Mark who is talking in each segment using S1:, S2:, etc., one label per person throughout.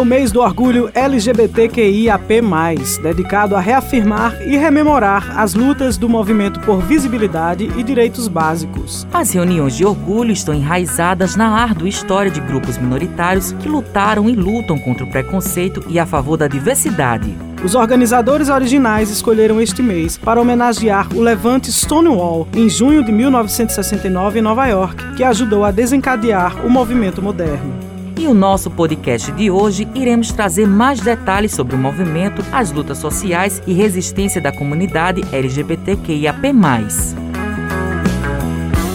S1: É o mês do orgulho LGBTQIAP+, dedicado a reafirmar e rememorar as lutas do movimento por visibilidade e direitos básicos.
S2: As reuniões de orgulho estão enraizadas na árdua história de grupos minoritários que lutaram e lutam contra o preconceito e a favor da diversidade.
S1: Os organizadores originais escolheram este mês para homenagear o levante Stonewall em junho de 1969 em Nova York, que ajudou a desencadear o movimento moderno.
S2: E o nosso podcast de hoje iremos trazer mais detalhes sobre o movimento, as lutas sociais e resistência da comunidade LGBTQIAP+.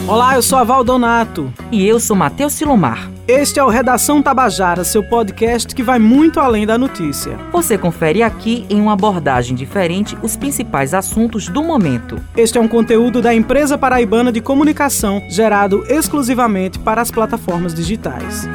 S1: Olá, eu sou a Val Donato.
S2: E eu sou Matheus Silomar.
S1: Este é o Redação Tabajara, seu podcast que vai muito além da notícia.
S2: Você confere aqui, em uma abordagem diferente, os principais assuntos do momento.
S1: Este é um conteúdo da Empresa Paraibana de Comunicação, gerado exclusivamente para as plataformas digitais.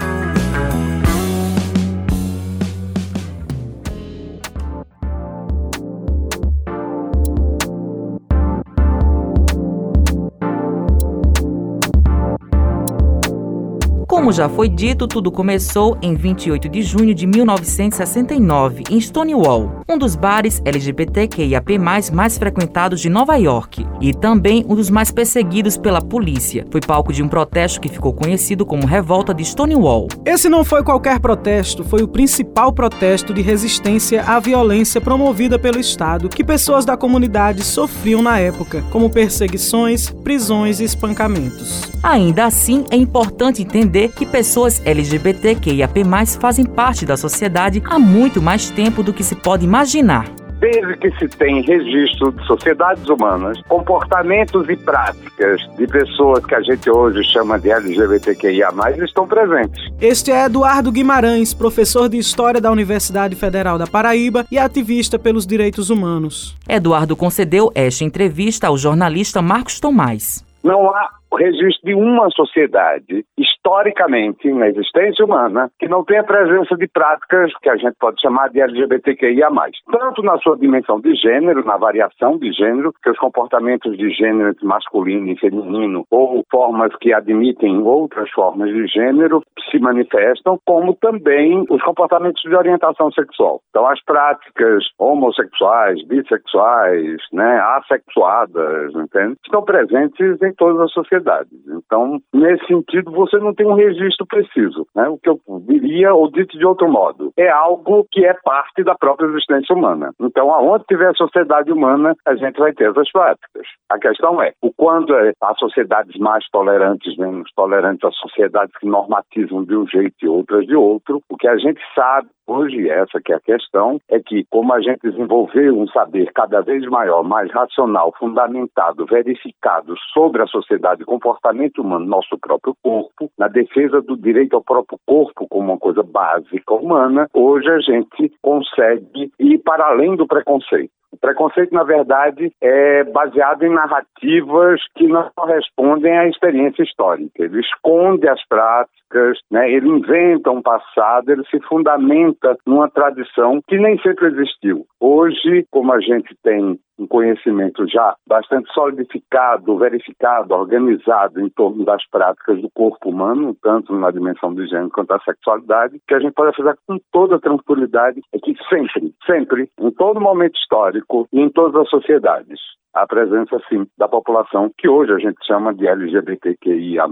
S2: Como já foi dito, tudo começou em 28 de junho de 1969, em Stonewall, um dos bares LGBTQIAP+, mais frequentados de Nova York, e também um dos mais perseguidos pela polícia. Foi palco de um protesto que ficou conhecido como Revolta de Stonewall.
S1: Esse não foi qualquer protesto, foi o principal protesto de resistência à violência promovida pelo Estado que pessoas da comunidade sofriam na época, como perseguições, prisões e espancamentos.
S2: Ainda assim, é importante entender que pessoas LGBTQIAP+, fazem parte da sociedade há muito mais tempo do que se pode imaginar.
S3: Desde que se tem registro de sociedades humanas, comportamentos e práticas de pessoas que a gente hoje chama de LGBTQIA+, estão presentes.
S1: Este é Eduardo Guimarães, professor de História da Universidade Federal da Paraíba e ativista pelos direitos humanos.
S2: Eduardo concedeu esta entrevista ao jornalista Marcos Tomás.
S3: Não há registro de uma sociedade, historicamente, na existência humana, que não tenha presença de práticas que a gente pode chamar de LGBTQIA+. Tanto na sua dimensão de gênero, na variação de gênero, que os comportamentos de gênero entre masculino e feminino, ou formas que admitem outras formas de gênero, se manifestam, como também os comportamentos de orientação sexual. Então, as práticas homossexuais, bissexuais, né, assexuadas, entende? estão presentes em todas as sociedades Então, nesse sentido, você não tem um registro preciso. Né? O que eu diria, ou dito de outro modo, é algo que é parte da própria existência humana. Então, aonde tiver sociedade humana, a gente vai ter essas práticas. A questão é, o quanto é, há sociedades mais tolerantes, menos tolerantes, há sociedades que normatizam de um jeito e outras de outro, o que a gente sabe hoje, essa que é a questão, é que como a gente desenvolveu um saber cada vez maior, mais racional, fundamentado, verificado sobre a sociedade, comportamento humano, nosso próprio corpo, na defesa do direito ao próprio corpo como uma coisa básica humana, hoje a gente consegue ir para além do preconceito. O preconceito, na verdade, é baseado em narrativas que não correspondem à experiência histórica. Ele esconde as práticas, né? ele inventa um passado, ele se fundamenta numa tradição que nem sempre existiu. Hoje, como a gente tem um conhecimento já bastante solidificado, verificado, organizado em torno das práticas do corpo humano, tanto na dimensão do gênero quanto da sexualidade, que a gente pode fazer com toda tranquilidade é que sempre, sempre, em todo momento histórico e em todas as sociedades, a presença, sim, da população que hoje a gente chama de LGBTQIA+.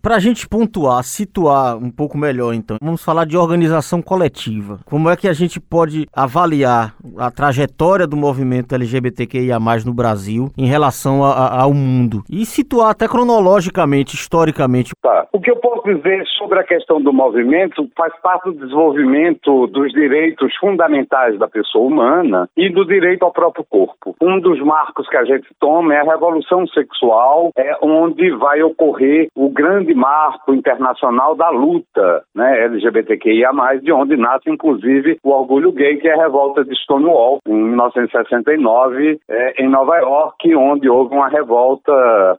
S4: Para a gente pontuar, situar um pouco melhor, então, vamos falar de organização coletiva. Como é que a gente pode avaliar a trajetória do movimento LGBTQIA+, no Brasil em relação a, a, ao mundo? E situar até cronologicamente, historicamente.
S3: Tá. O que eu posso dizer sobre a questão do movimento faz parte do desenvolvimento dos direitos fundamentais da pessoa humana e do direito ao próprio corpo. Um dos marcos que a gente toma é a revolução sexual, é onde vai ocorrer o grande marco internacional da luta né, LGBTQIA+, de onde nasce inclusive o orgulho gay, que é a revolta de Stonewall, em 1969, é, em Nova York, onde houve uma revolta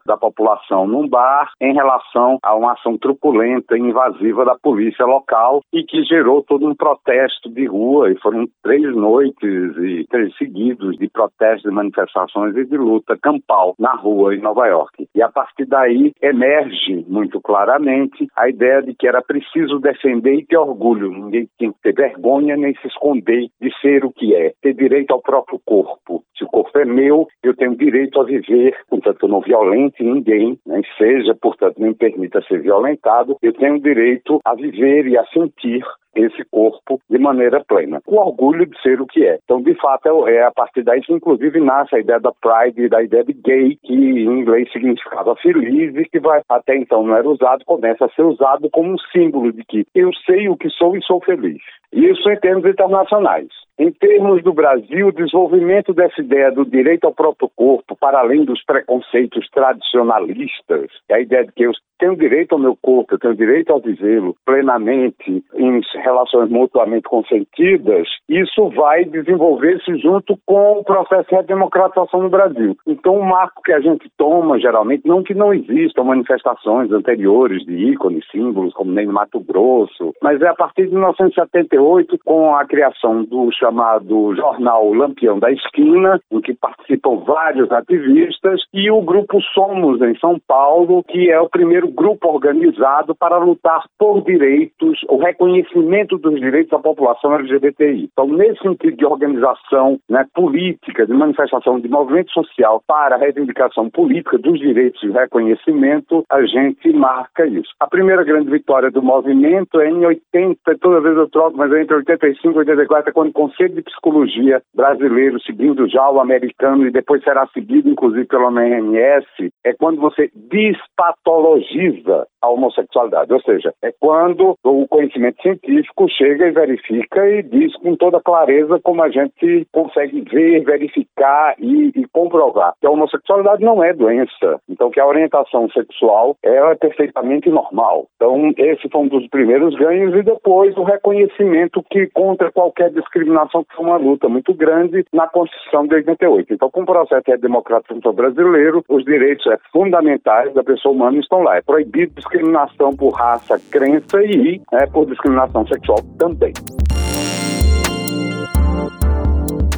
S3: da população num bar em relação a uma ação truculenta e invasiva da polícia local e que gerou todo um protesto de rua e foram três noites e três seguidos de protestos, de manifestações e de luta campal na rua em Nova York. E a partir daí emerge muito claramente a ideia de que era preciso defender e ter orgulho. Ninguém tem que ter vergonha nem se esconder de ser o que é. Ter direito ao próprio corpo. O corpo é meu, eu tenho direito a viver, portanto, eu não violente ninguém, nem seja, portanto, nem permita ser violentado. Eu tenho direito a viver e a sentir esse corpo de maneira plena, com orgulho de ser o que é. Então, de fato, é, é a partir daí que, inclusive, nasce a ideia da pride, da ideia de gay, que em inglês significava feliz e que vai, até então não era usado, começa a ser usado como um símbolo de que eu sei o que sou e sou feliz. Isso em termos internacionais. Em termos do Brasil, o desenvolvimento dessa ideia do direito ao próprio corpo, para além dos preconceitos tradicionalistas, é a ideia de que eu tenho direito ao meu corpo, eu tenho direito ao vivê-lo plenamente, em relações mutuamente consentidas, isso vai desenvolver-se junto com o processo de redemocratização no Brasil. Então, o marco que a gente toma, geralmente, não que não existam manifestações anteriores de ícones, símbolos, como nem no Mato Grosso, mas é a partir de 1978, com a criação do chamado jornal Lampião da Esquina, em que participam vários ativistas, e o grupo Somos, em São Paulo, que é o primeiro grupo organizado para lutar por direitos, o reconhecimento dos direitos da população LGBTI. Então, nesse sentido de organização né, política, de manifestação de movimento social para a reivindicação política dos direitos e reconhecimento, a gente marca isso. A primeira grande vitória do movimento é em 80, toda vez eu troco, mas é entre 85 e 84, é quando Conselho de Psicologia brasileiro, seguindo já o americano, e depois será seguido, inclusive, pelo OMS, é quando você despatologiza a homossexualidade. Ou seja, é quando o conhecimento científico chega e verifica e diz com toda clareza como a gente consegue ver, verificar e, e comprovar que a homossexualidade não é doença. Então, que a orientação sexual é perfeitamente normal. Então, esse foi um dos primeiros ganhos e depois o reconhecimento que contra qualquer discriminação que foi uma luta muito grande na Constituição de 88. Então, com o processo democrático brasileiro, os direitos é, fundamentais da pessoa humana estão lá. É proibido discriminação por raça, crença e é, por discriminação sexual também.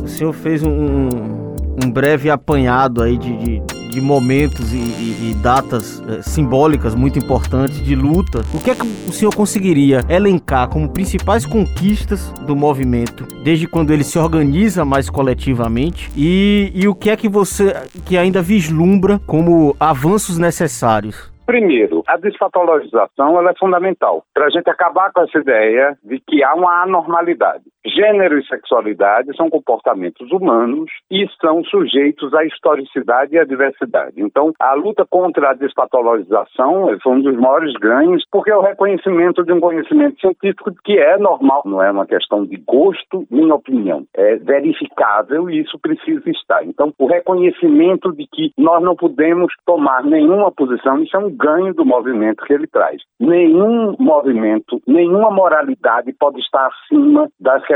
S4: O senhor fez um, um breve apanhado aí de, de de momentos e, e, e datas é, simbólicas muito importantes de luta, o que é que o senhor conseguiria elencar como principais conquistas do movimento desde quando ele se organiza mais coletivamente e, e o que é que você que ainda vislumbra como avanços necessários?
S3: Primeiro, a desfatologização ela é fundamental para a gente acabar com essa ideia de que há uma anormalidade. Gênero e sexualidade são comportamentos humanos e são sujeitos à historicidade e à diversidade. Então, a luta contra a despatologização foi um dos maiores ganhos, porque é o reconhecimento de um conhecimento científico que é normal, não é uma questão de gosto nem opinião. É verificável e isso precisa estar. Então, o reconhecimento de que nós não podemos tomar nenhuma posição, isso é um ganho do movimento que ele traz. Nenhum movimento, nenhuma moralidade pode estar acima das questões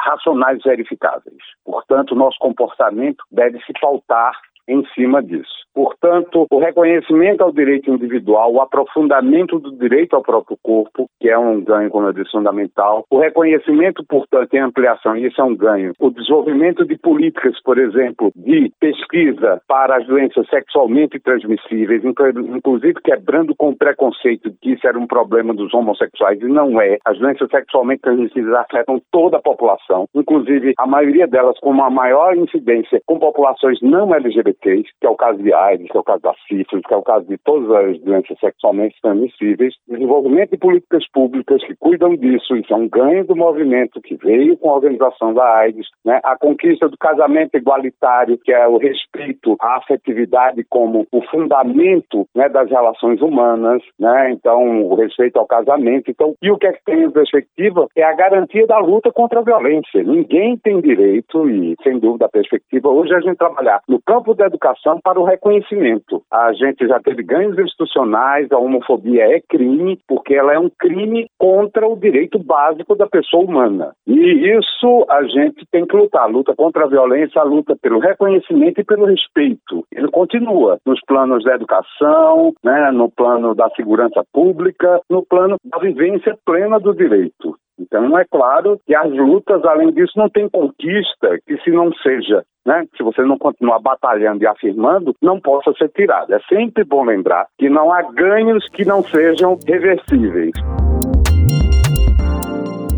S3: racionais verificáveis. Portanto, nosso comportamento deve se pautar em cima disso. Portanto, o reconhecimento ao direito individual, o aprofundamento do direito ao próprio corpo, que é um ganho, como eu disse, fundamental, o reconhecimento, portanto, em ampliação, e isso é um ganho, o desenvolvimento de políticas, por exemplo, de pesquisa para as doenças sexualmente transmissíveis, inclusive quebrando com o preconceito de que isso era um problema dos homossexuais, e não é. As doenças sexualmente transmissíveis afetam toda a população, inclusive a maioria delas com uma maior incidência com populações não LGBT que é o caso de AIDS, que é o caso da sífilis, que é o caso de todas as doenças sexualmente transmissíveis, desenvolvimento de políticas públicas que cuidam disso, isso é um ganho do movimento que veio com a organização da AIDS, né? a conquista do casamento igualitário, que é o respeito à afetividade como o fundamento né, das relações humanas, né? então o respeito ao casamento. Então, e o que é que tem em perspectiva é a garantia da luta contra a violência. Ninguém tem direito, e sem dúvida a perspectiva, hoje a gente trabalhar no campo da educação para o reconhecimento. A gente já teve ganhos institucionais, a homofobia é crime, porque ela é um crime contra o direito básico da pessoa humana. E isso a gente tem que lutar. A luta contra a violência, a luta pelo reconhecimento e pelo respeito. Ele continua nos planos da educação, né, no plano da segurança pública, no plano da vivência plena do direito. Então, é claro que as lutas, além disso, não tem conquista que, se não seja, né, se você não continuar batalhando e afirmando, não possa ser tirada. É sempre bom lembrar que não há ganhos que não sejam reversíveis.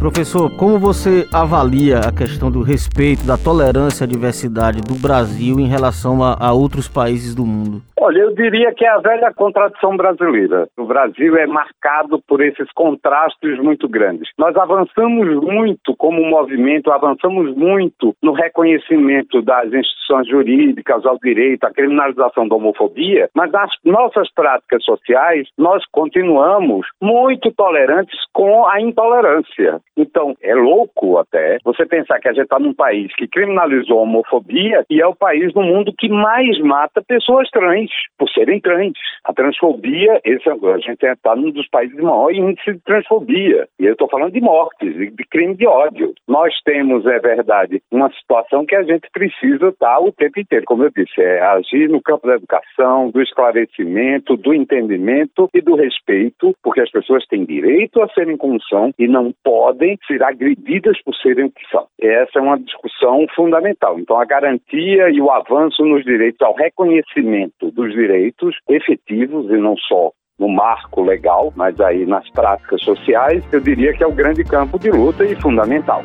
S4: Professor, como você avalia a questão do respeito, da tolerância à diversidade do Brasil em relação a, a outros países do mundo?
S3: Olha, eu diria que é a velha contradição brasileira. O Brasil é marcado por esses contrastes muito grandes. Nós avançamos muito como movimento, avançamos muito no reconhecimento das instituições jurídicas ao direito, à criminalização da homofobia, mas nas nossas práticas sociais nós continuamos muito tolerantes com a intolerância. Então, é louco até você pensar que a gente está num país que criminalizou a homofobia e é o país no mundo que mais mata pessoas trans por serem trans. A transfobia, esse, é a gente está num dos países de maior índice de transfobia. E eu estou falando de mortes, de crime de ódio. Nós temos, é verdade, uma situação que a gente precisa estar o tempo inteiro, como eu disse, é agir no campo da educação, do esclarecimento, do entendimento e do respeito, porque as pessoas têm direito a serem como são e não podem ser agredidas por serem o que são. Essa é uma discussão fundamental. Então, a garantia e o avanço nos direitos ao reconhecimento do dos direitos efetivos e não só no marco legal, mas aí nas práticas sociais, eu diria que é o grande campo de luta e fundamental.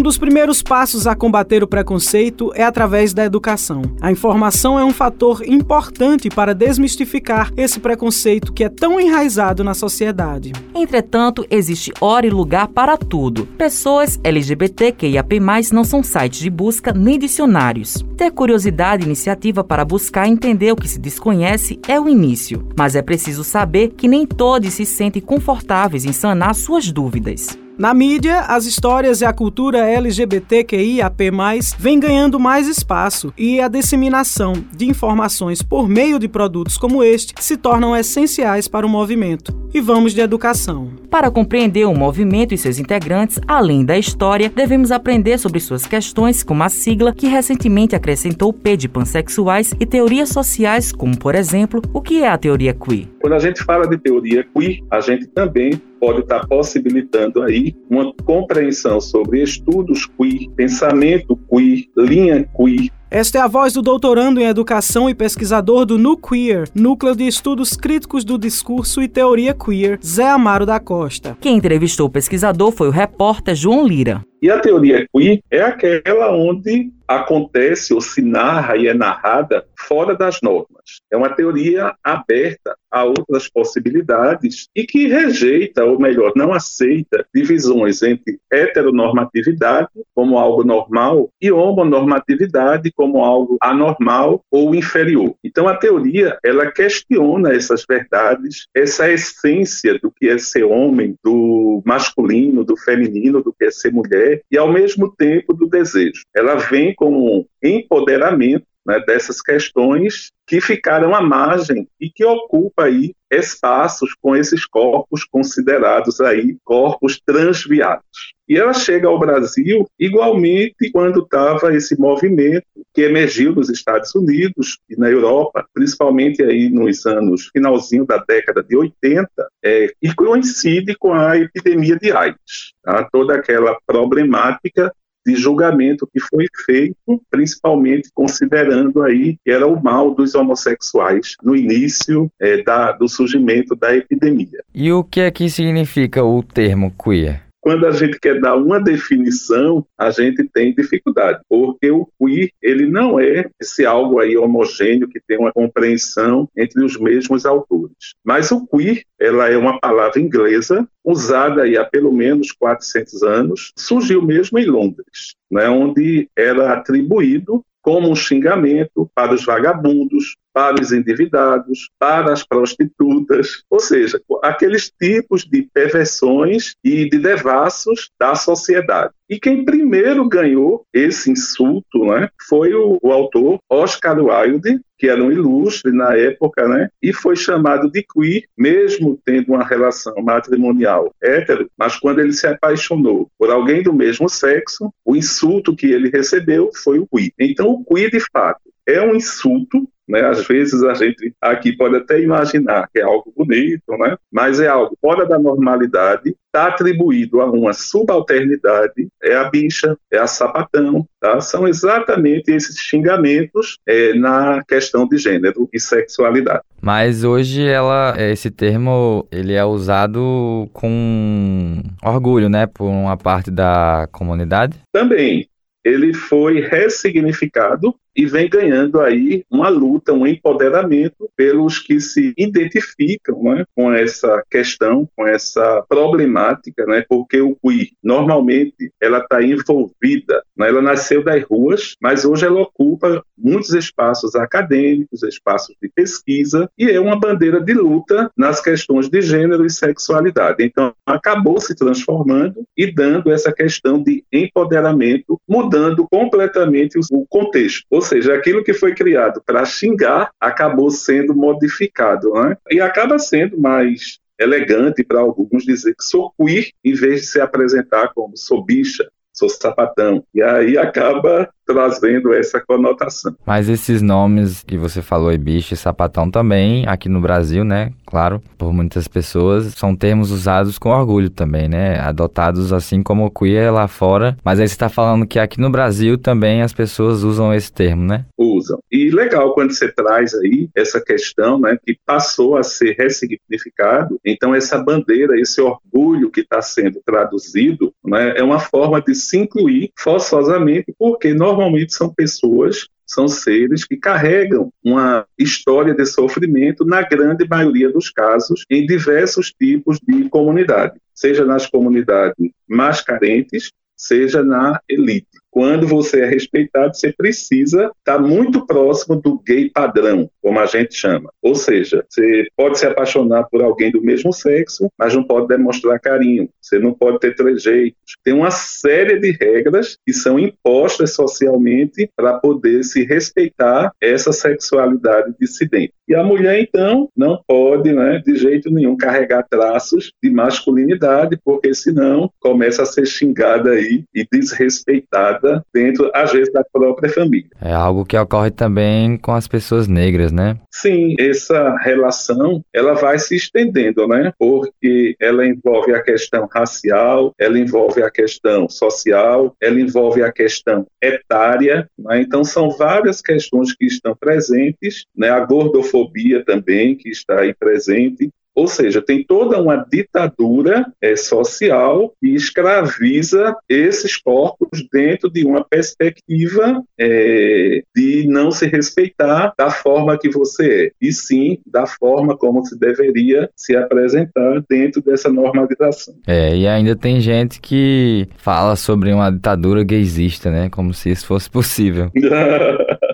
S1: Um dos primeiros passos a combater o preconceito é através da educação. A informação é um fator importante para desmistificar esse preconceito que é tão enraizado na sociedade.
S2: Entretanto, existe hora e lugar para tudo. Pessoas LGBTQIAP+, não são sites de busca nem dicionários. Ter curiosidade e iniciativa para buscar entender o que se desconhece é o início, mas é preciso saber que nem todos se sentem confortáveis em sanar suas dúvidas.
S1: Na mídia, as histórias e a cultura LGBTQIAP+, vem ganhando mais espaço e a disseminação de informações por meio de produtos como este se tornam essenciais para o movimento. E vamos de educação.
S2: Para compreender o movimento e seus integrantes, além da história, devemos aprender sobre suas questões, como a sigla que recentemente acrescentou P de pansexuais e teorias sociais, como, por exemplo, o que é a teoria queer.
S5: Quando a gente fala de teoria queer, a gente também pode estar possibilitando aí uma compreensão sobre estudos queer, pensamento queer, linha queer,
S1: esta é a voz do doutorando em educação e pesquisador do NuQueer, Núcleo de Estudos Críticos do Discurso e Teoria Queer, Zé Amaro da Costa.
S2: Quem entrevistou o pesquisador foi o repórter João Lira.
S5: E a teoria queer é aquela onde acontece ou se narra e é narrada fora das normas. É uma teoria aberta a outras possibilidades e que rejeita, ou melhor, não aceita divisões entre heteronormatividade como algo normal e homonormatividade como algo anormal ou inferior. Então a teoria, ela questiona essas verdades, essa essência do que é ser homem, do masculino, do feminino, do que é ser mulher e ao mesmo tempo do desejo. Ela vem como um empoderamento né, dessas questões que ficaram à margem e que ocupa aí espaços com esses corpos considerados aí corpos transviados. E ela chega ao Brasil igualmente quando estava esse movimento que emergiu nos Estados Unidos e na Europa, principalmente aí nos anos finalzinho da década de 80, é, e coincide com a epidemia de AIDS. Tá? Toda aquela problemática de julgamento que foi feito, principalmente considerando aí que era o mal dos homossexuais no início é, da, do surgimento da epidemia.
S6: E o que é que significa o termo queer?
S5: Quando a gente quer dar uma definição, a gente tem dificuldade, porque o queer ele não é esse algo aí homogêneo que tem uma compreensão entre os mesmos autores. Mas o queer, ela é uma palavra inglesa usada aí há pelo menos 400 anos, surgiu mesmo em Londres, né, onde era atribuído como um xingamento para os vagabundos, para os endividados, para as prostitutas, ou seja, aqueles tipos de perversões e de devassos da sociedade. E quem primeiro ganhou esse insulto né, foi o, o autor Oscar Wilde, que era um ilustre na época, né, e foi chamado de queer, mesmo tendo uma relação matrimonial hétero, mas quando ele se apaixonou por alguém do mesmo sexo, o insulto que ele recebeu foi o queer. Então, o queer, de fato, é um insulto né? Às vezes a gente aqui pode até imaginar que é algo bonito, né? mas é algo fora da normalidade, está atribuído a uma subalternidade, é a bicha, é a sapatão, tá? são exatamente esses xingamentos é, na questão de gênero e sexualidade.
S6: Mas hoje ela, esse termo ele é usado com orgulho, né, por uma parte da comunidade?
S5: Também, ele foi ressignificado e vem ganhando aí uma luta, um empoderamento pelos que se identificam né, com essa questão, com essa problemática, né, porque o QI, normalmente, ela está envolvida, né, ela nasceu das ruas, mas hoje ela ocupa muitos espaços acadêmicos, espaços de pesquisa, e é uma bandeira de luta nas questões de gênero e sexualidade. Então, acabou se transformando e dando essa questão de empoderamento, mudando completamente o contexto. Ou seja, aquilo que foi criado para xingar acabou sendo modificado, né? E acaba sendo mais elegante para alguns dizer que sou queer em vez de se apresentar como sou bicha, sou sapatão. E aí acaba trazendo essa conotação.
S6: Mas esses nomes que você falou aí, bicho e sapatão também, aqui no Brasil, né? Claro, por muitas pessoas, são termos usados com orgulho também, né? Adotados assim como queer lá fora. Mas aí você está falando que aqui no Brasil também as pessoas usam esse termo, né?
S5: Usam. E legal quando você traz aí essa questão, né? Que passou a ser ressignificado. Então, essa bandeira, esse orgulho que está sendo traduzido, né? É uma forma de se incluir forçosamente, porque normalmente normalmente são pessoas, são seres que carregam uma história de sofrimento, na grande maioria dos casos, em diversos tipos de comunidade, seja nas comunidades mais carentes, seja na elite. Quando você é respeitado, você precisa estar muito próximo do gay padrão, como a gente chama. Ou seja, você pode se apaixonar por alguém do mesmo sexo, mas não pode demonstrar carinho. Você não pode ter trejeitos. Tem uma série de regras que são impostas socialmente para poder se respeitar essa sexualidade dissidente. E a mulher, então, não pode, né, de jeito nenhum, carregar traços de masculinidade, porque senão começa a ser xingada aí e desrespeitada dentro, às vezes, da própria família.
S6: É algo que ocorre também com as pessoas negras, né?
S5: Sim, essa relação, ela vai se estendendo, né? Porque ela envolve a questão racial, ela envolve a questão social, ela envolve a questão etária, né? Então, são várias questões que estão presentes, né? A gordofobia também, que está aí presente, ou seja, tem toda uma ditadura é, social que escraviza esses corpos dentro de uma perspectiva é, de não se respeitar da forma que você é, e sim da forma como se deveria se apresentar dentro dessa normalização.
S6: É, e ainda tem gente que fala sobre uma ditadura gaysista, né? Como se isso fosse possível.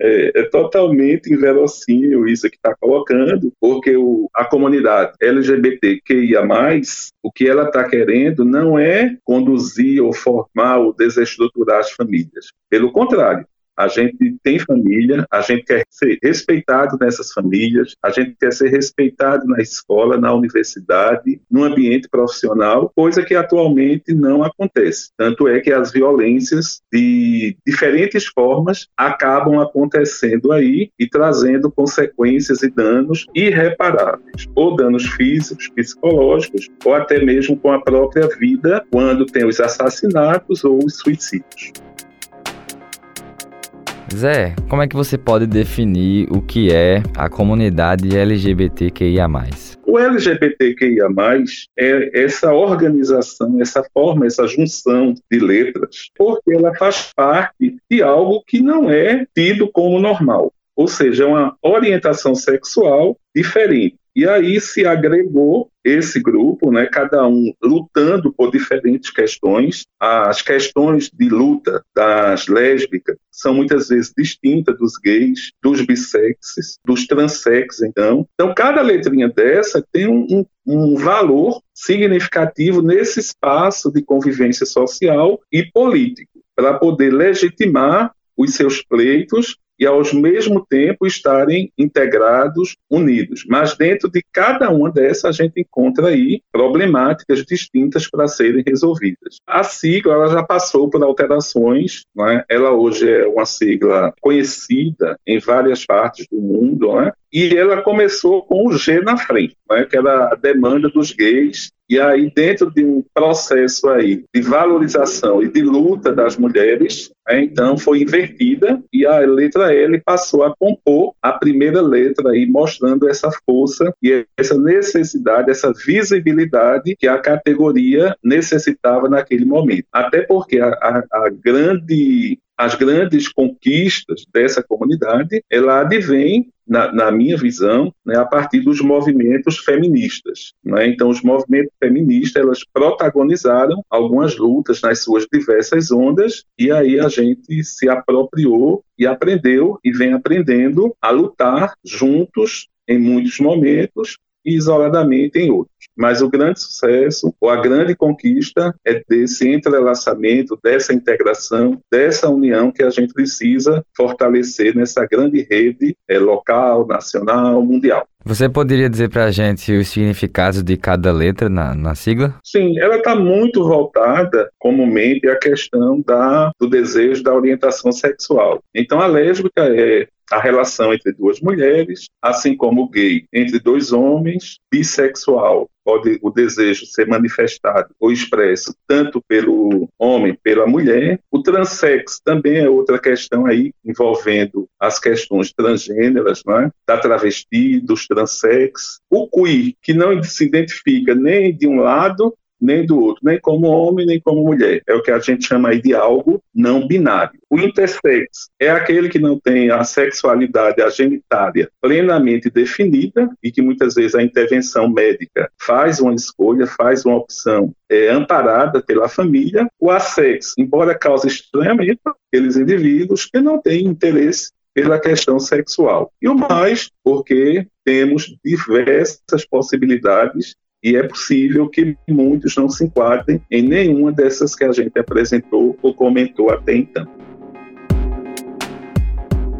S5: é, é, totalmente inverossímil isso que está colocando, porque o, a comunidade LGBTQIA+, o que ela está querendo não é conduzir ou formar ou desestruturar as famílias. Pelo contrário, a gente tem família, a gente quer ser respeitado nessas famílias, a gente quer ser respeitado na escola, na universidade, no ambiente profissional, coisa que atualmente não acontece. Tanto é que as violências de diferentes formas acabam acontecendo aí e trazendo consequências e danos irreparáveis, ou danos físicos, psicológicos, ou até mesmo com a própria vida, quando tem os assassinatos ou os suicídios.
S6: Zé, como é que você pode definir o que é a comunidade LGBTQIA+.
S5: O LGBTQIA+, é essa organização, essa forma, essa junção de letras, porque ela faz parte de algo que não é tido como normal. Ou seja, é uma orientação sexual diferente. E aí se agregou esse grupo, né, cada um lutando por diferentes questões. As questões de luta das lésbicas são muitas vezes distintas dos gays, dos bissexes, dos transexes, então. Então, cada letrinha dessa tem um, um, valor significativo nesse espaço de convivência social e político, para poder legitimar os seus pleitos e, ao mesmo tempo, estarem integrados, unidos. Mas dentro de cada uma dessas, a gente encontra aí problemáticas distintas para serem resolvidas. A sigla ela já passou por alterações, né? ela hoje é uma sigla conhecida em várias partes do mundo, né? E ela começou com o G na frente, né? que era a demanda dos gays e aí, dentro de um processo aí de valorização e de luta das mulheres, né, então foi invertida e a letra L passou a compor a primeira letra aí, mostrando essa força e essa necessidade, essa visibilidade que a categoria necessitava naquele momento. Até porque a, a, a grande as grandes conquistas dessa comunidade, ela advém, na, na minha visão, né, a partir dos movimentos feministas. Né? Então, os movimentos feministas, elas protagonizaram algumas lutas nas suas diversas ondas, e aí a gente se apropriou e aprendeu, e vem aprendendo a lutar juntos em muitos momentos, e isoladamente em outros. Mas o grande sucesso, ou a grande conquista, é desse entrelaçamento, dessa integração, dessa união que a gente precisa fortalecer nessa grande rede é, local, nacional, mundial.
S6: Você poderia dizer para a gente os significados de cada letra na, na sigla?
S5: Sim, ela está muito voltada, comumente, à questão da, do desejo da orientação sexual. Então, a lésbica é a relação entre duas mulheres, assim como o gay entre dois homens, bissexual pode o desejo ser manifestado ou expresso tanto pelo homem, pela mulher. O transexo também é outra questão aí envolvendo as questões transgêneras, não é? da travesti, dos transex. O queer, que não se identifica nem de um lado nem do outro, nem como homem, nem como mulher. É o que a gente chama aí de algo não binário. O intersex é aquele que não tem a sexualidade, a genitália plenamente definida e que muitas vezes a intervenção médica faz uma escolha, faz uma opção é, amparada pela família. O assex, embora cause estranhamento, aqueles indivíduos que não têm interesse pela questão sexual. E o mais, porque temos diversas possibilidades e é possível que muitos não se enquadrem em nenhuma dessas que a gente apresentou ou comentou até então.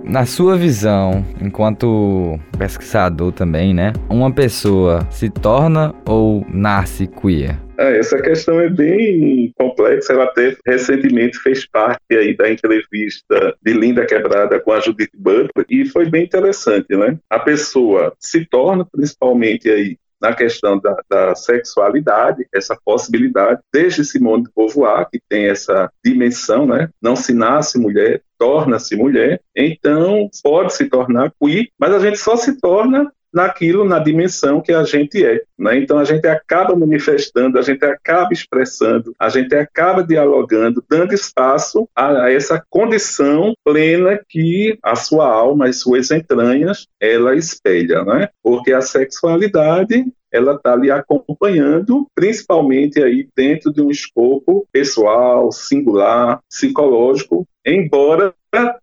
S6: Na sua visão, enquanto pesquisador também, né? Uma pessoa se torna ou nasce queer?
S5: É, essa questão é bem complexa. Ela até recentemente fez parte aí da entrevista de Linda Quebrada com a Judith Butler e foi bem interessante, né? A pessoa se torna principalmente aí na questão da, da, sexualidade, essa possibilidade, desde Simone de Beauvoir, que tem essa dimensão, né? Não se nasce mulher, torna-se mulher, então pode se tornar queer, mas a gente só se torna naquilo, na dimensão que a gente é. Né? Então a gente acaba manifestando, a gente acaba expressando, a gente acaba dialogando, dando espaço a, a essa condição plena que a sua alma, as suas entranhas, ela espelha, né? Porque a sexualidade ela está lhe acompanhando, principalmente aí dentro de um escopo pessoal, singular, psicológico, embora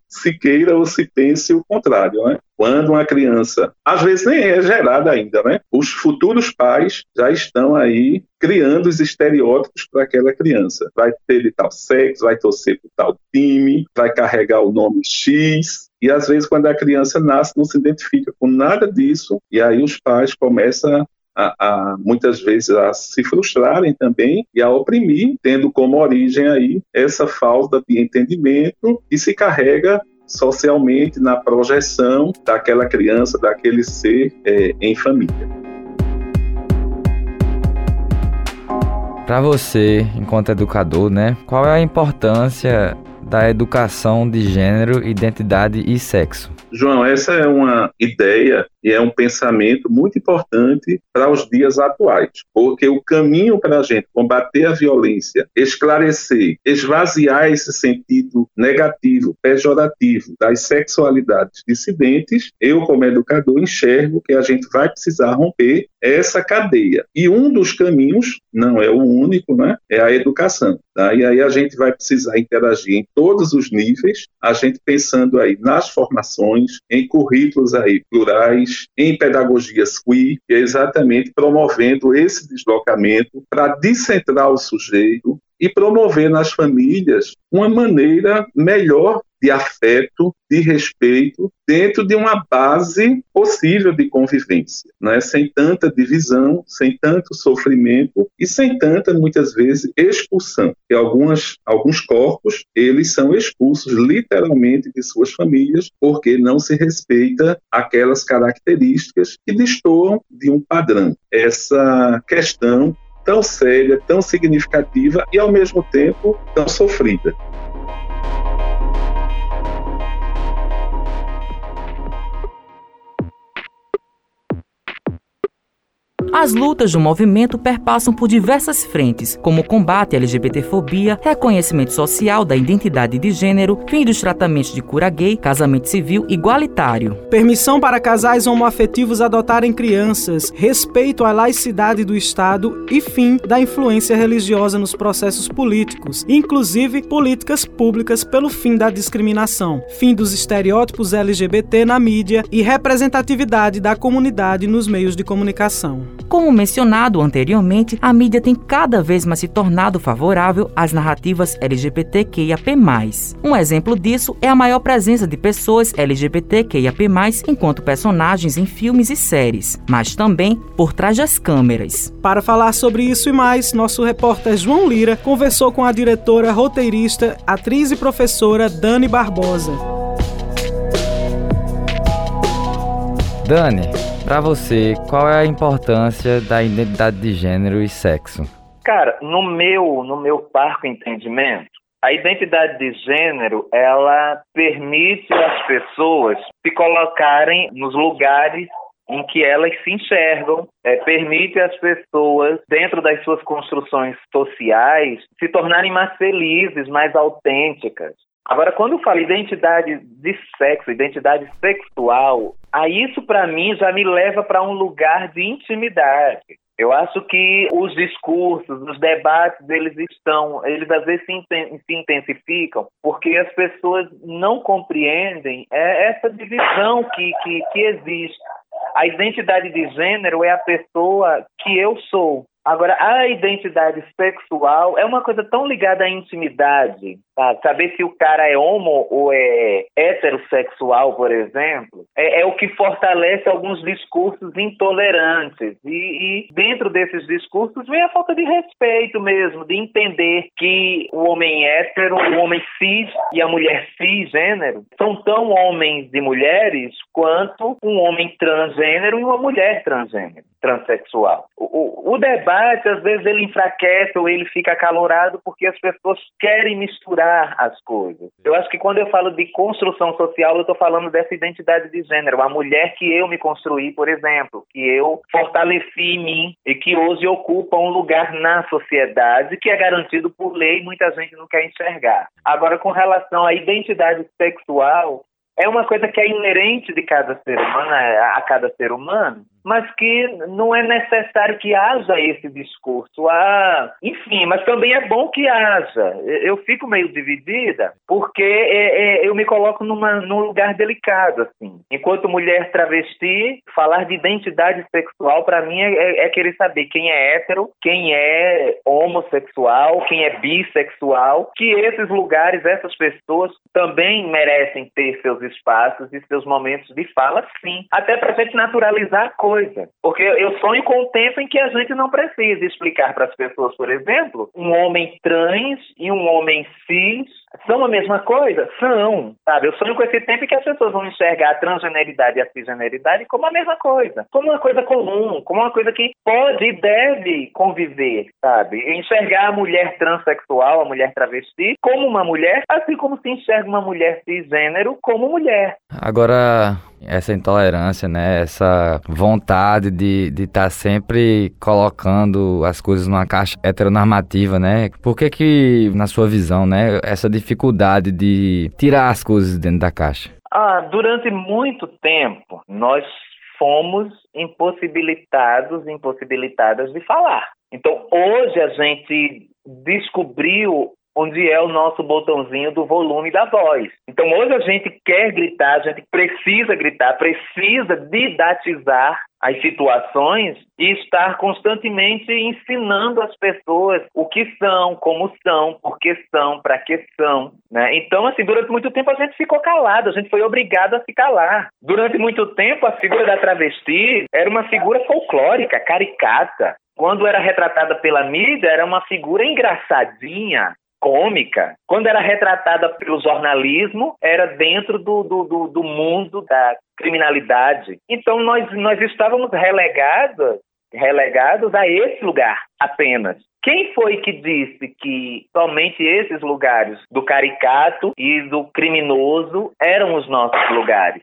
S5: se queira ou se pense o contrário, né? Quando uma criança, às vezes nem é gerada ainda, né? Os futuros pais já estão aí criando os estereótipos para aquela criança. Vai ter de tal sexo, vai torcer por tal time, vai carregar o nome X. E às vezes, quando a criança nasce, não se identifica com nada disso, e aí os pais começam a, a, muitas vezes a se frustrarem também e a oprimir, tendo como origem aí essa falta de entendimento que se carrega socialmente na projeção daquela criança, daquele ser é, em família.
S6: Para você, enquanto educador, né, qual é a importância da educação de gênero, identidade e sexo?
S5: João, essa é uma ideia e é um pensamento muito importante para os dias atuais, porque o caminho para a gente combater a violência, esclarecer, esvaziar esse sentido negativo, pejorativo das sexualidades dissidentes, eu, como educador, enxergo que a gente vai precisar romper essa cadeia. E um dos caminhos, não é o único, né, é a educação. Tá? E aí a gente vai precisar interagir em todos os níveis, a gente pensando aí nas formações, em currículos aí plurais, em pedagogias queer, é exatamente promovendo esse deslocamento para descentrar o sujeito, e promover nas famílias uma maneira melhor de afeto, de respeito, dentro de uma base possível de convivência, né? sem tanta divisão, sem tanto sofrimento e sem tanta, muitas vezes, expulsão. E algumas, alguns corpos, eles são expulsos literalmente de suas famílias porque não se respeita aquelas características que destoam de um padrão. Essa questão tão séria, tão significativa e, ao mesmo tempo, tão sofrida.
S2: As lutas do movimento perpassam por diversas frentes, como combate à LGBTfobia, reconhecimento social da identidade de gênero, fim dos tratamentos de cura gay, casamento civil igualitário.
S1: Permissão para casais homoafetivos adotarem crianças, respeito à laicidade do Estado e fim da influência religiosa nos processos políticos, inclusive políticas públicas pelo fim da discriminação, fim dos estereótipos LGBT na mídia e representatividade da comunidade nos meios de comunicação.
S2: Como mencionado anteriormente, a mídia tem cada vez mais se tornado favorável às narrativas LGBTQIAP+. Um exemplo disso é a maior presença de pessoas LGBTQIAP+, enquanto personagens em filmes e séries, mas também por trás das câmeras.
S1: Para falar sobre isso e mais, nosso repórter João Lira conversou com a diretora, roteirista, atriz e professora Dani Barbosa.
S6: Dani, para você, qual é a importância da identidade de gênero e sexo?
S7: Cara, no meu, no meu parco entendimento, a identidade de gênero, ela permite às pessoas se colocarem nos lugares em que elas se enxergam, é, permite às pessoas, dentro das suas construções sociais, se tornarem mais felizes, mais autênticas. Agora, quando eu falo identidade de sexo, identidade sexual, aí isso para mim já me leva para um lugar de intimidade. Eu acho que os discursos, os debates, eles estão, eles às vezes se, se intensificam porque as pessoas não compreendem é, essa divisão que, que, que existe. A identidade de gênero é a pessoa que eu sou. Agora, a identidade sexual é uma coisa tão ligada à intimidade, tá? Saber se o cara é homo ou é heterossexual, por exemplo, é, é o que fortalece alguns discursos intolerantes. E, e, dentro desses discursos vem a falta de respeito mesmo, de entender que o homem hétero, o homem cis e a mulher cisgênero são tão homens e mulheres quanto um homem transgênero e uma mulher transgênero, transexual. O, o, o debate às vezes ele enfraquece ou ele fica acalorado porque as pessoas querem misturar as coisas. Eu acho que quando eu falo de construção social, eu estou falando dessa identidade de gênero. A mulher que eu me construí, por exemplo, que eu fortaleci em mim e que hoje ocupa um lugar na sociedade que é garantido por lei e muita gente não quer enxergar. Agora, com relação à identidade sexual, é uma coisa que é inerente de cada ser humano, a cada ser humano, mas que não é necessário que haja esse discurso. Ah, enfim, mas também é bom que haja. Eu fico meio dividida porque é, é, eu me coloco numa, num lugar delicado, assim. Enquanto mulher travesti, falar de identidade sexual para mim é, é, é, querer saber quem é hétero, quem é homossexual, quem é bissexual, que esses lugares, essas pessoas também merecem ter seus espaços e seus momentos de fala, sim. Até para gente naturalizar a coisa coisa. Porque eu sonho com o tempo em que a gente não precisa explicar para as pessoas, por exemplo, um homem trans e um homem cis São a mesma coisa? São, sabe? Eu sonho com esse tempo que as pessoas vão enxergar a transgeneridade e a cisgeneridade como a mesma coisa, como uma coisa comum, como uma coisa que pode e deve conviver, sabe? Enxergar a mulher transexual, a mulher travesti, como uma mulher, assim como se enxerga uma mulher cisgênero como mulher.
S6: Agora, essa intolerância, né? Essa vontade de estar tá sempre colocando as coisas numa caixa heteronormativa, né? Por que que, na sua visão, né, essa dificuldade de tirar as coisas dentro da caixa?
S7: Ah, durante muito tempo, nós fomos impossibilitados, impossibilitadas de falar. Então, hoje a gente descobriu onde é o nosso botãozinho do volume da voz. Então, hoje a gente quer gritar, a gente precisa gritar, precisa didatizar as situações e estar constantemente ensinando as pessoas o que são, como são, por que são, para que são. Né? Então, assim, durante muito tempo a gente ficou calado, a gente foi obrigado a se calar. Durante muito tempo, a figura da travesti era uma figura folclórica, caricata. Quando era retratada pela mídia, era uma figura engraçadinha, cômica. Quando era retratada pelo jornalismo, era dentro do, do, do, do mundo da criminalidade. Então nós, nós estávamos relegados, relegados a esse lugar apenas. Quem foi que disse que somente esses lugares do caricato e do criminoso eram os nossos lugares?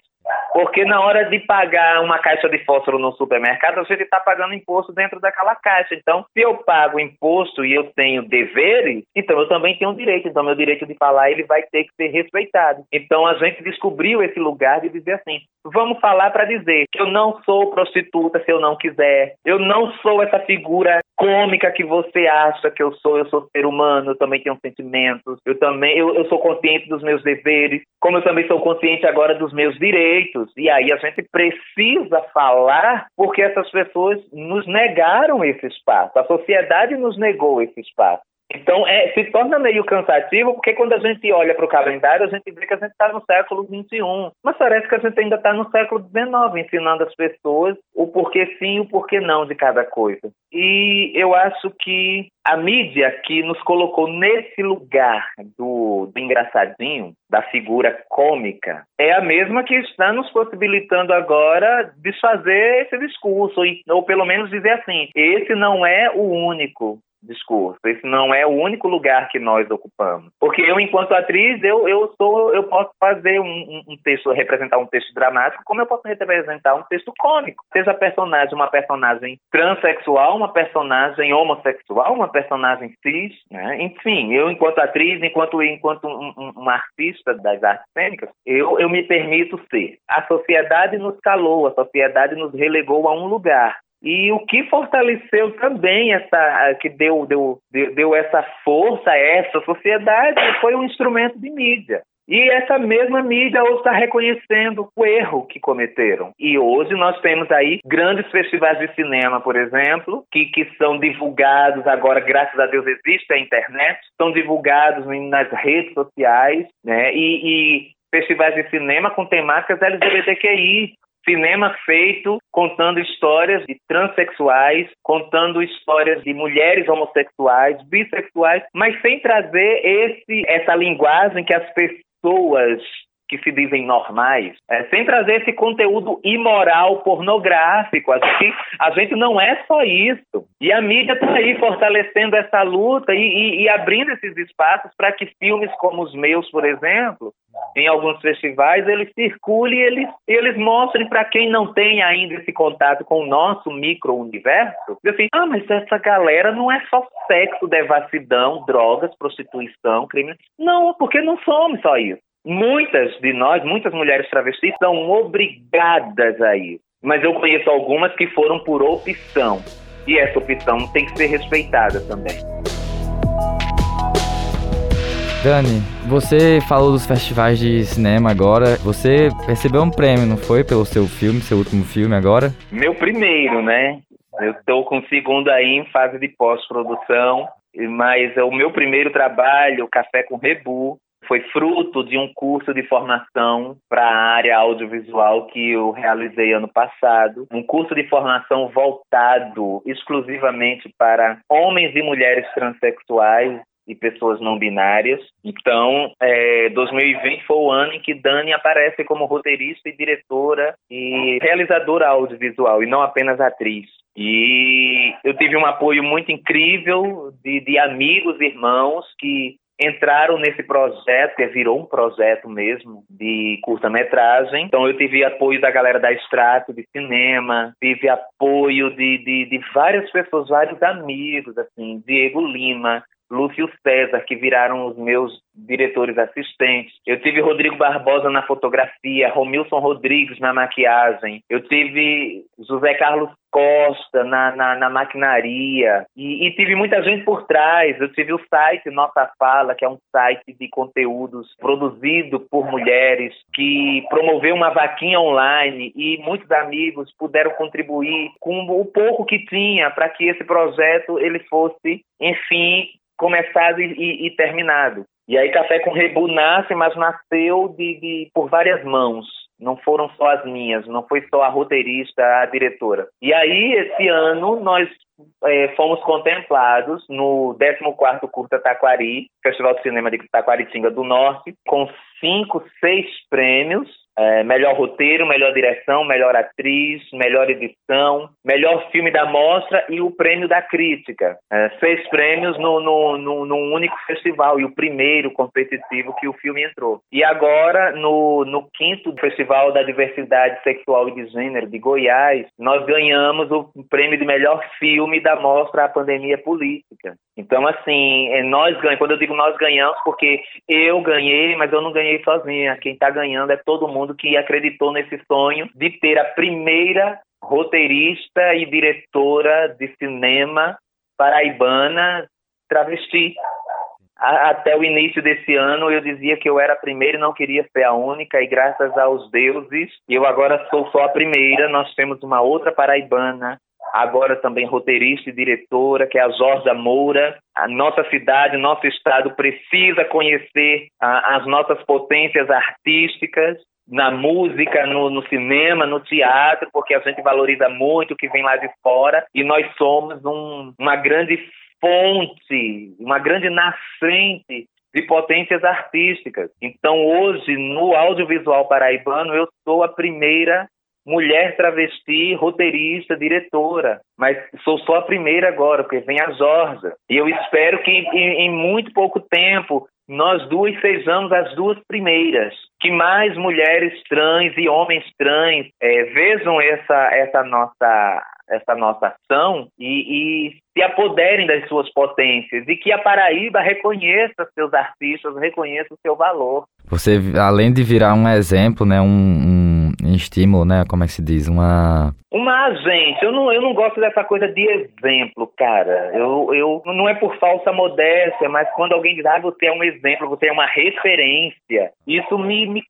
S7: Porque na hora de pagar uma caixa de fósforo no supermercado, a gente está pagando imposto dentro daquela caixa. Então, se eu pago imposto e eu tenho deveres, então eu também tenho um direito. Então, meu direito de falar ele vai ter que ser respeitado. Então, a gente descobriu esse lugar de dizer assim: vamos falar para dizer que eu não sou prostituta se eu não quiser. Eu não sou essa figura cômica que você acha que eu sou. Eu sou ser humano, eu também tenho sentimentos. Eu também eu, eu sou consciente dos meus deveres, como eu também sou consciente agora dos meus direitos. E aí a gente precisa falar porque essas pessoas nos negaram esse espaço. A sociedade nos negou esse espaço. Então, é, se torna meio cansativo, porque quando a gente olha para o calendário, a gente vê que a gente está no século XXI. Mas parece que a gente ainda está no século XIX, ensinando as pessoas o porquê sim e o porquê não de cada coisa. E eu acho que a mídia que nos colocou nesse lugar do, do engraçadinho, da figura cômica, é a mesma que está nos possibilitando agora desfazer esse discurso, ou pelo menos dizer assim: esse não é o único discurso. Esse não é o único lugar que nós ocupamos. Porque eu, enquanto atriz, eu, eu sou, eu posso fazer um, um texto, representar um texto dramático, como eu posso representar um texto cômico. Seja personagem uma personagem transexual, uma personagem homossexual, uma personagem cis, né? Enfim, eu, enquanto atriz, enquanto, enquanto um, um artista das artes cênicas, eu, eu me permito ser. A sociedade nos calou, a sociedade nos relegou a um lugar. E o que fortaleceu também essa, que deu, deu, deu essa força a essa sociedade foi um instrumento de mídia. E essa mesma mídia hoje está reconhecendo o erro que cometeram. E hoje nós temos aí grandes festivais de cinema, por exemplo, que, que são divulgados agora, graças a Deus existe a internet, são divulgados nas redes sociais, né? E, e festivais de cinema com temáticas LGBTQI, cinema feito contando histórias de transexuais, contando histórias de mulheres homossexuais, bissexuais, mas sem trazer esse essa linguagem que as pessoas que se dizem normais, é, sem trazer esse conteúdo imoral, pornográfico. A gente, a gente não é só isso. E a mídia está aí fortalecendo essa luta e, e, e abrindo esses espaços para que filmes como os meus, por exemplo, em alguns festivais, eles circulem e eles, eles mostrem para quem não tem ainda esse contato com o nosso micro-universo, assim, ah, mas essa galera não é só sexo, devassidão, drogas, prostituição, crime. Não, porque não somos só isso. Muitas de nós, muitas mulheres travestis, são obrigadas a ir. Mas eu conheço algumas que foram por opção. E essa opção tem que ser respeitada também.
S6: Dani, você falou dos festivais de cinema agora. Você recebeu um prêmio, não foi? Pelo seu filme, seu último filme agora?
S7: Meu primeiro, né? Eu estou com o segundo aí em fase de pós-produção. Mas o meu primeiro trabalho, Café com Rebu, foi fruto de um curso de formação para a área audiovisual que eu realizei ano passado, um curso de formação voltado exclusivamente para homens e mulheres transexuais e pessoas não binárias. Então, é, 2020 foi o ano em que Dani aparece como roteirista e diretora e realizadora audiovisual, e não apenas atriz. E eu tive um apoio muito incrível de, de amigos, irmãos que entraram nesse projeto, que virou um projeto mesmo de curta-metragem. Então eu tive apoio da galera da Extrato de cinema, tive apoio de, de, de várias pessoas, vários amigos, assim, Diego Lima, Lúcio César, que viraram os meus diretores assistentes. Eu tive Rodrigo Barbosa na fotografia, Romilson Rodrigues na maquiagem. Eu tive José Carlos Costa na, na, na maquinaria. E, e, tive muita gente por trás. Eu tive o site Nossa Fala, que é um site de conteúdos produzido por mulheres, que promoveu uma vaquinha online e muitos amigos puderam contribuir com o pouco que tinha para que esse projeto ele fosse, enfim, começado e, e, e, terminado. E aí Café com Rebu nasce, mas nasceu de, de, por várias mãos. Não foram só as minhas, não foi só a roteirista, a diretora. E aí, esse ano, nós é, fomos contemplados no 14º Curta Taquari, Festival de Cinema de Taquaritinga do Norte, com cinco, seis prêmios, é, melhor roteiro, melhor direção, melhor atriz, melhor edição, melhor filme da mostra e o prêmio da crítica. É, seis prêmios no, no, no, num único festival e o primeiro competitivo que o filme entrou. E agora, no, no quinto Festival da Diversidade Sexual e de Gênero de Goiás, nós ganhamos o prêmio de melhor filme da mostra A Pandemia Política. Então, assim, é, nós ganhamos, quando eu digo nós ganhamos, porque eu ganhei, mas eu não ganhei sozinha. Quem está ganhando é todo mundo que acreditou nesse sonho de ter a primeira roteirista e diretora de cinema paraibana travesti. até o início desse ano eu dizia que eu era a primeira e não queria ser a única, e graças aos deuses, eu agora sou só a primeira. Nós temos uma outra paraibana agora também roteirista e diretora, que é a Jorge Moura. A nossa cidade, nosso estado precisa conhecer a, as nossas potências artísticas na música, no, no, cinema, no teatro, porque a gente valoriza muito o que vem lá de fora e nós somos um, uma grande fonte, uma grande nascente de potências artísticas. Então, hoje, no audiovisual paraibano, eu sou a primeira mulher travesti, roteirista, diretora. Mas sou só a primeira agora, porque vem a Jorge. E eu espero que em, em muito pouco tempo nós duas sejamos as duas primeiras. Que mais mulheres trans e homens trans é, vejam essa, essa, nossa, essa nossa ação e, e se apoderem das suas potências e que a Paraíba reconheça seus artistas, reconheça o seu valor.
S6: Você, além de virar um exemplo, né, um, um estímulo, né, como é que se diz, uma...
S7: Uma agente, eu não, eu não gosto dessa coisa de exemplo, cara, eu, eu, não é por falsa modéstia, mas quando alguém diz, ah, você é um exemplo, você é uma referência, isso me, me,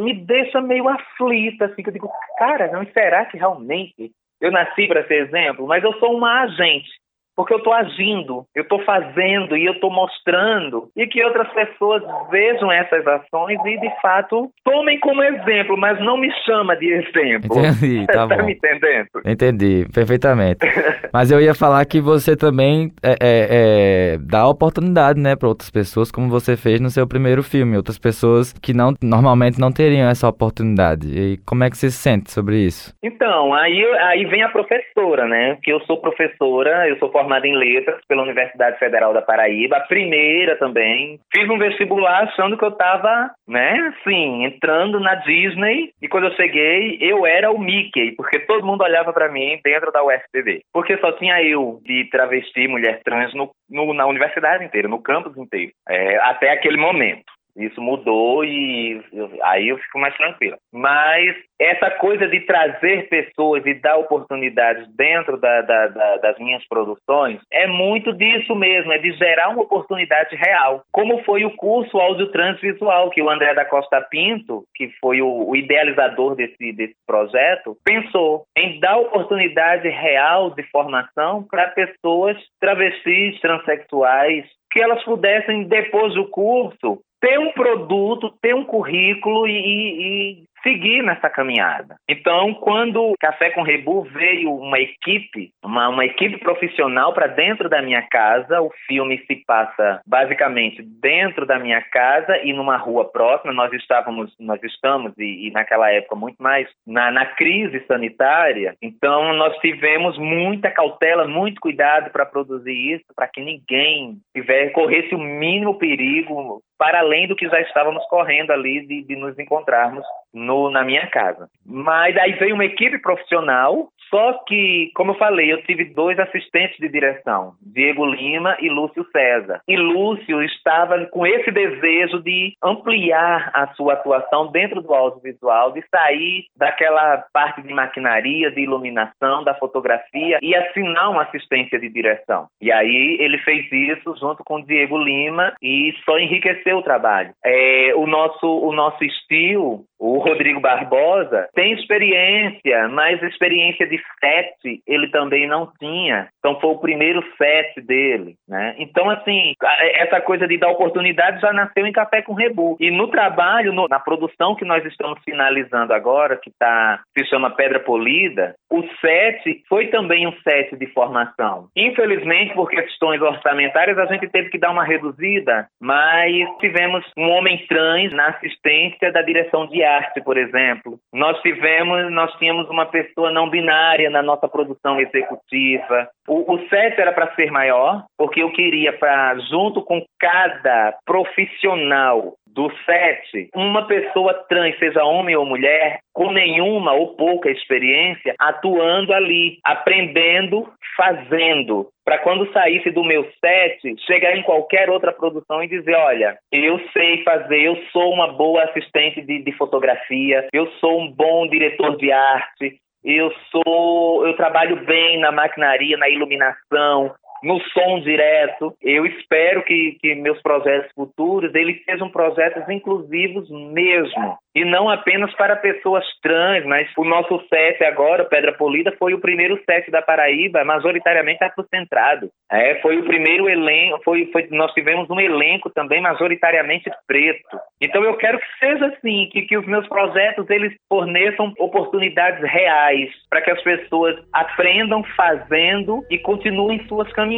S7: me deixa meio aflita, assim, que eu digo, cara, não, será que realmente eu nasci para ser exemplo? Mas eu sou uma agente, porque eu estou agindo, eu estou fazendo e eu estou mostrando e que outras pessoas vejam essas ações e de fato tomem como exemplo, mas não me chama de exemplo.
S6: Entendi, tá, tá
S7: me entendendo?
S6: Entendi, perfeitamente. mas eu ia falar que você também é, é, é, dá oportunidade, né, para outras pessoas, como você fez no seu primeiro filme, outras pessoas que não normalmente não teriam essa oportunidade. E como é que você se sente sobre isso?
S7: Então, aí aí vem a professora, né? Que eu sou professora, eu sou formada em letras pela Universidade Federal da Paraíba, a primeira também. Fiz um vestibular achando que eu estava, né, assim, entrando na Disney. E quando eu cheguei, eu era o Mickey, porque todo mundo olhava para mim dentro da UFPB. Porque só tinha eu de travesti, mulher trans, no, no, na universidade inteira, no campus inteiro, é, até aquele momento. Isso mudou e eu, aí eu fico mais tranquila. Mas essa coisa de trazer pessoas e dar oportunidades dentro da, da, da, das minhas produções é muito disso mesmo, é de gerar uma oportunidade real. Como foi o curso áudio transvisual que o André da Costa Pinto, que foi o, o idealizador desse, desse projeto, pensou em dar oportunidade real de formação para pessoas travestis, transexuais, que elas pudessem, depois do curso, ter um produto, ter um currículo e, e, seguir nessa caminhada. Então, quando Café com Rebu veio uma equipe, uma, uma equipe profissional para dentro da minha casa, o filme se passa basicamente dentro da minha casa e numa rua próxima. Nós estávamos, nós estamos e, e naquela época muito mais na, na crise sanitária. Então, nós tivemos muita cautela, muito cuidado para produzir isso, para que ninguém tiver corresse o mínimo perigo para além do que já estávamos correndo ali de, de nos encontrarmos no, na minha casa. Mas aí veio uma equipe profissional, só que, como eu falei, eu tive dois assistentes de direção, Diego Lima e Lúcio César. E Lúcio estava com esse desejo de ampliar a sua atuação dentro do audiovisual, de sair daquela parte de maquinaria, de iluminação, da fotografia e assinar uma assistência de direção. E aí ele fez isso junto com Diego Lima e só enriqueceu o trabalho. É, o nosso o nosso estilo o Rodrigo Barbosa tem experiência, mas experiência de set ele também não tinha. Então foi o primeiro set dele, né? Então assim, essa coisa de dar oportunidade já nasceu em Café com Rebu. E no trabalho, no, na produção que nós estamos finalizando agora, que tá, se chama Pedra Polida, o set foi também um set de formação. Infelizmente, por questões orçamentárias, a gente teve que dar uma reduzida, mas tivemos um homem trans na assistência da direção de arte, por exemplo. Nós tivemos, nós tínhamos uma pessoa não binária na nossa produção executiva. O, o set era para ser maior, porque eu queria para junto com cada profissional do set, uma pessoa trans, seja homem ou mulher, com nenhuma ou pouca experiência, atuando ali, aprendendo, fazendo, para quando saísse do meu set, chegar em qualquer outra produção e dizer, olha, eu sei fazer, eu sou uma boa assistente de, de fotografia, eu sou um bom diretor de arte, eu sou, eu trabalho bem na maquinaria, na iluminação, no som direto. Eu espero que, que meus projetos futuros eles sejam projetos inclusivos mesmo e não apenas para pessoas trans, mas o nosso set agora, Pedra Polida, foi o primeiro set da Paraíba majoritariamente afrocentrado. É, foi o primeiro elenco, foi, foi, nós tivemos um elenco também majoritariamente preto. Então eu quero que seja assim, que, que os meus projetos eles forneçam oportunidades reais para que as pessoas aprendam fazendo e continuem suas caminhadas.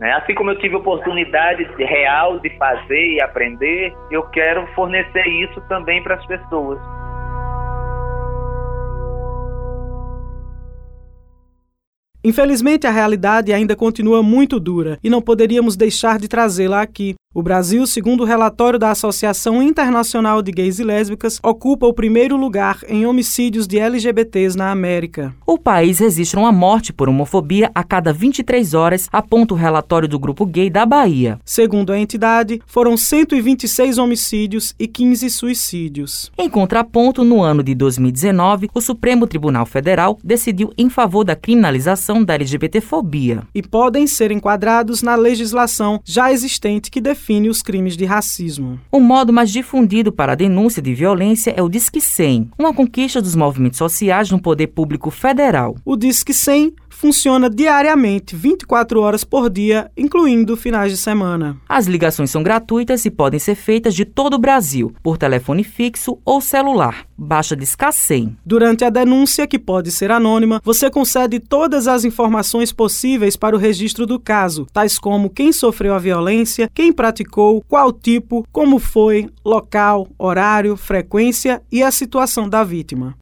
S7: Né? Assim como eu tive oportunidade real de fazer e aprender, eu quero fornecer isso também para as pessoas.
S1: Infelizmente, a realidade ainda continua muito dura e não poderíamos deixar de trazê-la aqui. O Brasil, segundo o relatório da Associação Internacional de Gays e Lésbicas, ocupa o primeiro lugar em homicídios de LGBTs na América.
S2: O país registra uma morte por homofobia a cada 23 horas, aponta o relatório do Grupo Gay da Bahia.
S1: Segundo a entidade, foram 126 homicídios e 15 suicídios.
S2: Em contraponto, no ano de 2019, o Supremo Tribunal Federal decidiu em favor da criminalização da LGBTfobia.
S1: E podem ser enquadrados na legislação já existente que define define os crimes de racismo.
S2: O modo mais difundido para a denúncia de violência é o Disque 100, uma conquista dos movimentos sociais no poder público federal.
S1: O Disque 100 funciona diariamente, 24 horas por dia, incluindo finais de semana.
S2: As ligações são gratuitas e podem ser feitas de todo o Brasil, por telefone fixo ou celular. Baixa discar 100.
S1: Durante a denúncia, que pode ser anônima, você concede todas as informações possíveis para o registro do caso, tais como quem sofreu a violência, quem praticou, qual tipo, como foi, local, horário, frequência e a situação da vítima.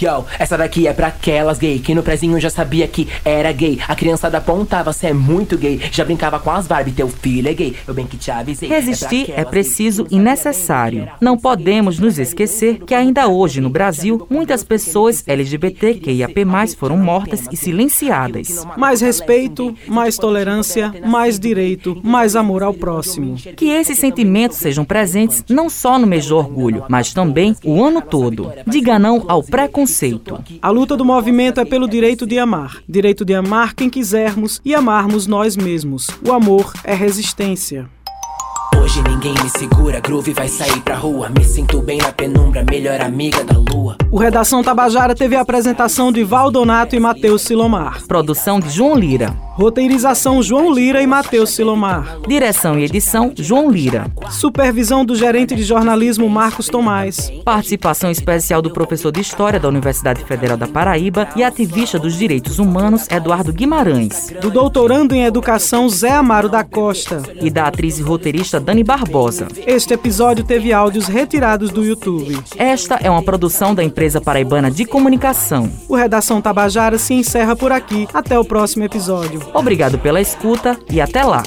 S8: Yo, essa daqui é pra aquelas gay que no prezinho já sabia que era gay. A criançada apontava, você é muito gay. Já brincava com as Barbie, teu filho é gay. Eu bem que te avisei.
S2: Resistir é, é preciso e necessário. Não podemos nos esquecer que ainda hoje no Brasil, muitas pessoas LGBTQIAP+, foram mortas e silenciadas.
S1: Mais respeito, mais tolerância, mais direito, mais amor ao próximo.
S2: Que esses sentimentos sejam presentes não só no mês do orgulho, mas também o ano todo. Diga não ao preconceito preconceito.
S1: A luta do movimento é pelo direito de amar, direito de amar quem quisermos e amarmos nós mesmos. O amor é resistência.
S8: Hoje ninguém me segura, groove vai sair pra rua. Me sinto bem na penumbra, melhor amiga da lua.
S1: O Redação Tabajara teve a apresentação de Valdonato e Matheus Silomar.
S2: Produção de João Lira.
S1: Roteirização João Lira e Matheus Silomar.
S2: Direção e edição João Lira.
S1: Supervisão do gerente de jornalismo Marcos Tomás.
S2: Participação especial do professor de História da Universidade Federal da Paraíba e ativista dos direitos humanos Eduardo Guimarães.
S1: Do doutorando em educação Zé Amaro da Costa.
S2: E da atriz e roteirista Dani Barbosa.
S1: Este episódio teve áudios retirados do YouTube.
S2: Esta é uma produção da empresa paraibana de comunicação.
S1: O Redação Tabajara se encerra por aqui. Até o próximo episódio.
S2: Obrigado pela escuta e até lá.